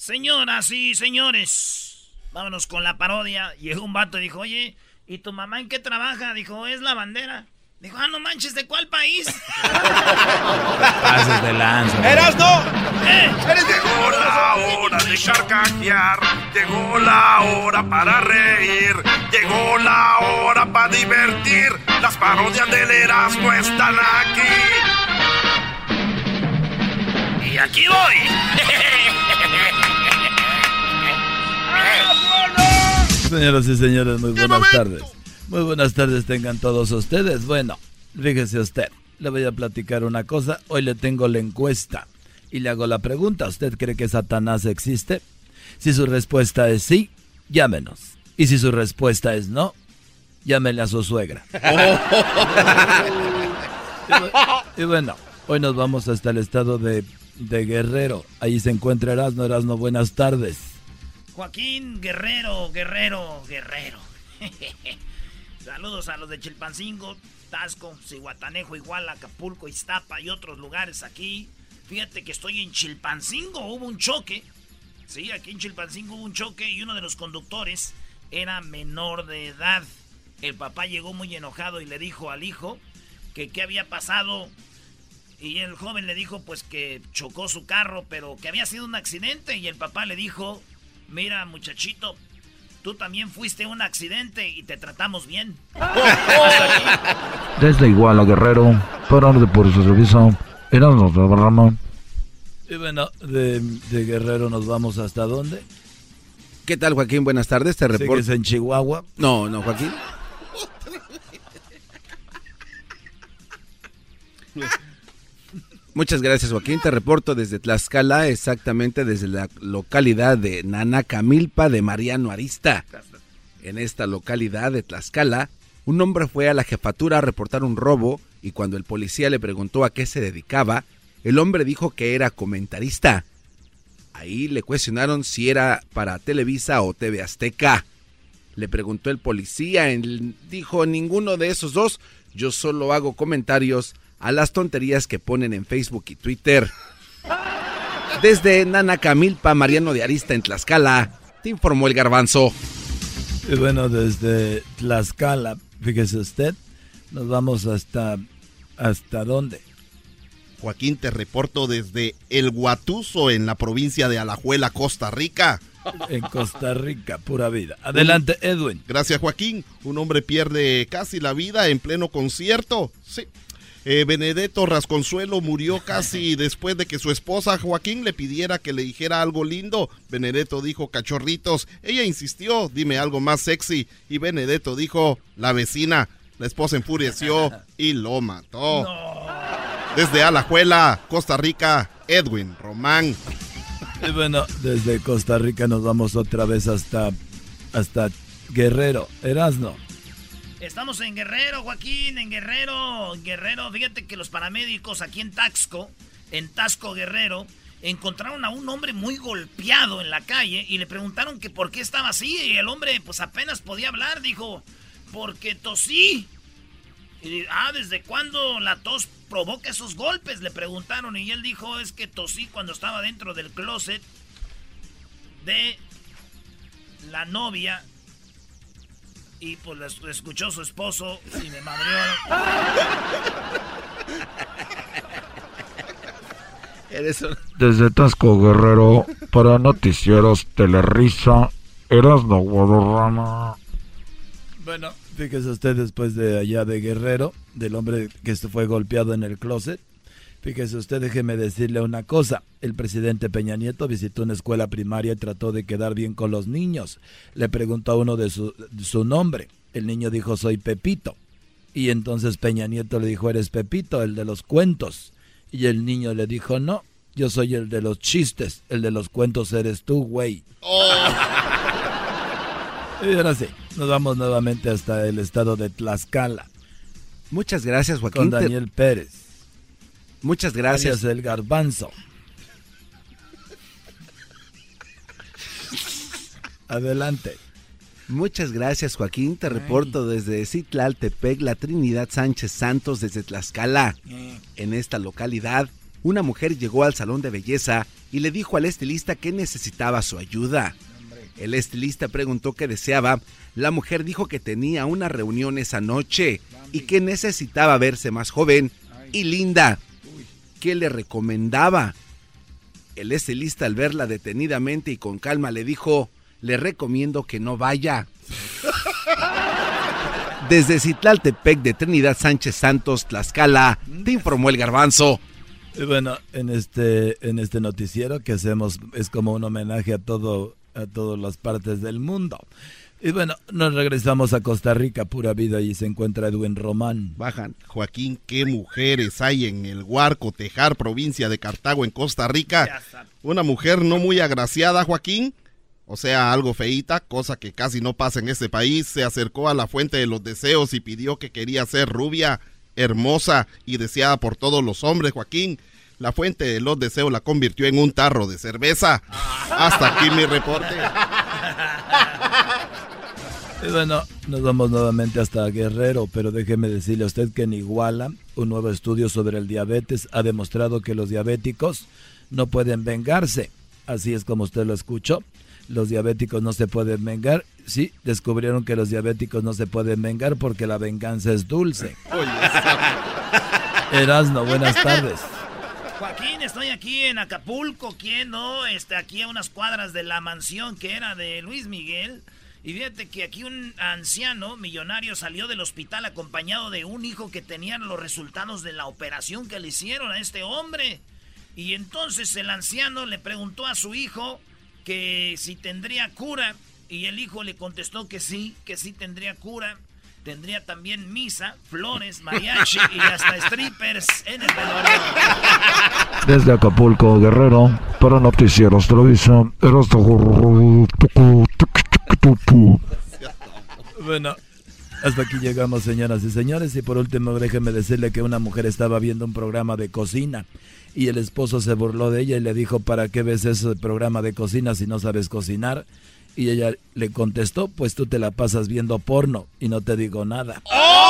Señoras y señores, vámonos con la parodia. Llegó un vato y dijo, oye, ¿y tu mamá en qué trabaja? Dijo, es la bandera. Dijo, ah, no manches, ¿de cuál país? Pases de lanza. ¡Eras no! ¿Eh? Llegó la hora de carcajear, llegó la hora para reír, llegó la hora para divertir. Las parodias del Erasmo están aquí. Y aquí voy. Señoras y señores, muy buenas tardes. Muy buenas tardes tengan todos ustedes. Bueno, fíjese usted, le voy a platicar una cosa. Hoy le tengo la encuesta y le hago la pregunta. ¿Usted cree que Satanás existe? Si su respuesta es sí, llámenos. Y si su respuesta es no, llámele a su suegra. y, bueno, hoy nos vamos hasta el estado de, de Guerrero. Ahí se encuentra Erasno. Erasno, buenas tardes. Joaquín Guerrero, Guerrero, Guerrero. Saludos a los de Chilpancingo, Tasco, Cihuatanejo, Iguala, Acapulco, Iztapa y otros lugares aquí. Fíjate que estoy en Chilpancingo, hubo un choque. Sí, aquí en Chilpancingo hubo un choque y uno de los conductores era menor de edad. El papá llegó muy enojado y le dijo al hijo que qué había pasado. Y el joven le dijo pues que chocó su carro, pero que había sido un accidente. Y el papá le dijo, mira muchachito, tú también fuiste un accidente y te tratamos bien. Desde Iguala Guerrero, para por su servicio, éramos Ramón. Y bueno, de, de, Guerrero nos vamos hasta dónde? ¿Qué tal, Joaquín? Buenas tardes. Te reporto. en Chihuahua? No, no, Joaquín. Muchas gracias, Joaquín. Te reporto desde Tlaxcala, exactamente desde la localidad de Nanacamilpa de Mariano Arista. En esta localidad de Tlaxcala, un hombre fue a la jefatura a reportar un robo y cuando el policía le preguntó a qué se dedicaba, el hombre dijo que era comentarista. Ahí le cuestionaron si era para Televisa o TV Azteca. Le preguntó el policía, él dijo ninguno de esos dos, yo solo hago comentarios a las tonterías que ponen en Facebook y Twitter. Desde Nanacamilpa, Mariano de Arista en Tlaxcala, te informó el garbanzo. Y bueno, desde Tlaxcala, fíjese usted, nos vamos hasta... ¿Hasta dónde? Joaquín, te reporto desde El Guatuso, en la provincia de Alajuela, Costa Rica. En Costa Rica, pura vida. Adelante, Edwin. Gracias, Joaquín. Un hombre pierde casi la vida en pleno concierto. Sí, eh, Benedetto Rasconsuelo murió casi después de que su esposa Joaquín le pidiera que le dijera algo lindo. Benedetto dijo cachorritos. Ella insistió, dime algo más sexy. Y Benedetto dijo, la vecina. La esposa enfureció y lo mató. Desde Alajuela, Costa Rica, Edwin Román. Y bueno, desde Costa Rica nos vamos otra vez hasta, hasta Guerrero, Erasno. Estamos en Guerrero, Joaquín, en Guerrero, Guerrero. Fíjate que los paramédicos aquí en Taxco, en Tasco Guerrero, encontraron a un hombre muy golpeado en la calle y le preguntaron que por qué estaba así. Y el hombre, pues apenas podía hablar, dijo, porque tosí. Y, ah, ¿desde cuándo la tos provoca esos golpes? Le preguntaron y él dijo, es que tosí cuando estaba dentro del closet de la novia y pues escuchó su esposo y me madrió. Desde Tasco Guerrero, para Noticieros Telerisa, Erasno Guadarrama. Bueno, fíjese usted después de allá de Guerrero, del hombre que fue golpeado en el closet. Fíjese usted, déjeme decirle una cosa. El presidente Peña Nieto visitó una escuela primaria y trató de quedar bien con los niños. Le preguntó a uno de su, su nombre. El niño dijo, soy Pepito. Y entonces Peña Nieto le dijo, eres Pepito, el de los cuentos. Y el niño le dijo, no, yo soy el de los chistes, el de los cuentos eres tú, güey. Oh. y ahora sí, nos vamos nuevamente hasta el estado de Tlaxcala. Muchas gracias, Joaquín. Con Daniel Pérez. Muchas gracias. el garbanzo. Adelante. Muchas gracias, Joaquín. Te reporto desde Citlaltepec, la Trinidad Sánchez Santos, desde Tlaxcala. Mm. En esta localidad, una mujer llegó al salón de belleza y le dijo al estilista que necesitaba su ayuda. El estilista preguntó qué deseaba. La mujer dijo que tenía una reunión esa noche y que necesitaba verse más joven y linda qué le recomendaba. El estilista al verla detenidamente y con calma le dijo, le recomiendo que no vaya. Desde Citlaltepec de Trinidad Sánchez Santos, Tlaxcala, te informó el garbanzo. bueno, en este, en este noticiero que hacemos es como un homenaje a todo, a todas las partes del mundo. Y bueno, nos regresamos a Costa Rica, pura vida, y se encuentra Edwin Román. Bajan. Joaquín, qué mujeres hay en el Huarco, Tejar, provincia de Cartago, en Costa Rica. Una mujer no muy agraciada, Joaquín. O sea, algo feíta, cosa que casi no pasa en este país. Se acercó a la fuente de los deseos y pidió que quería ser rubia, hermosa y deseada por todos los hombres, Joaquín. La fuente de los deseos la convirtió en un tarro de cerveza. Hasta aquí mi reporte. Y bueno, nos vamos nuevamente hasta Guerrero, pero déjeme decirle a usted que en Iguala, un nuevo estudio sobre el diabetes ha demostrado que los diabéticos no pueden vengarse. Así es como usted lo escuchó. Los diabéticos no se pueden vengar. Sí, descubrieron que los diabéticos no se pueden vengar porque la venganza es dulce. Erasno, buenas tardes. Joaquín, estoy aquí en Acapulco, ¿quién no? Este, aquí a unas cuadras de la mansión que era de Luis Miguel. Y fíjate que aquí un anciano millonario salió del hospital acompañado de un hijo que tenían los resultados de la operación que le hicieron a este hombre. Y entonces el anciano le preguntó a su hijo que si tendría cura. Y el hijo le contestó que sí, que sí tendría cura. Tendría también misa, flores, mariachi y hasta strippers en el velorio. Desde Acapulco, Guerrero, para Noticieros Televisa, bueno, aquí llegamos, señoras y señores. Y por último, déjeme decirle que una mujer estaba viendo un programa de cocina y el esposo se burló de ella y le dijo, ¿para qué ves ese programa de cocina si no sabes cocinar? Y ella le contestó, pues tú te la pasas viendo porno y no te digo nada. todas